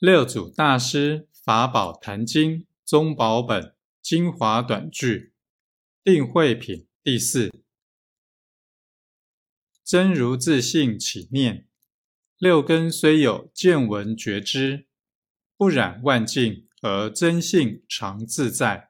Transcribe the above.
六祖大师法宝坛经宗宝本精华短句定慧品第四。真如自性起念，六根虽有见闻觉知，不染万境而真性常自在。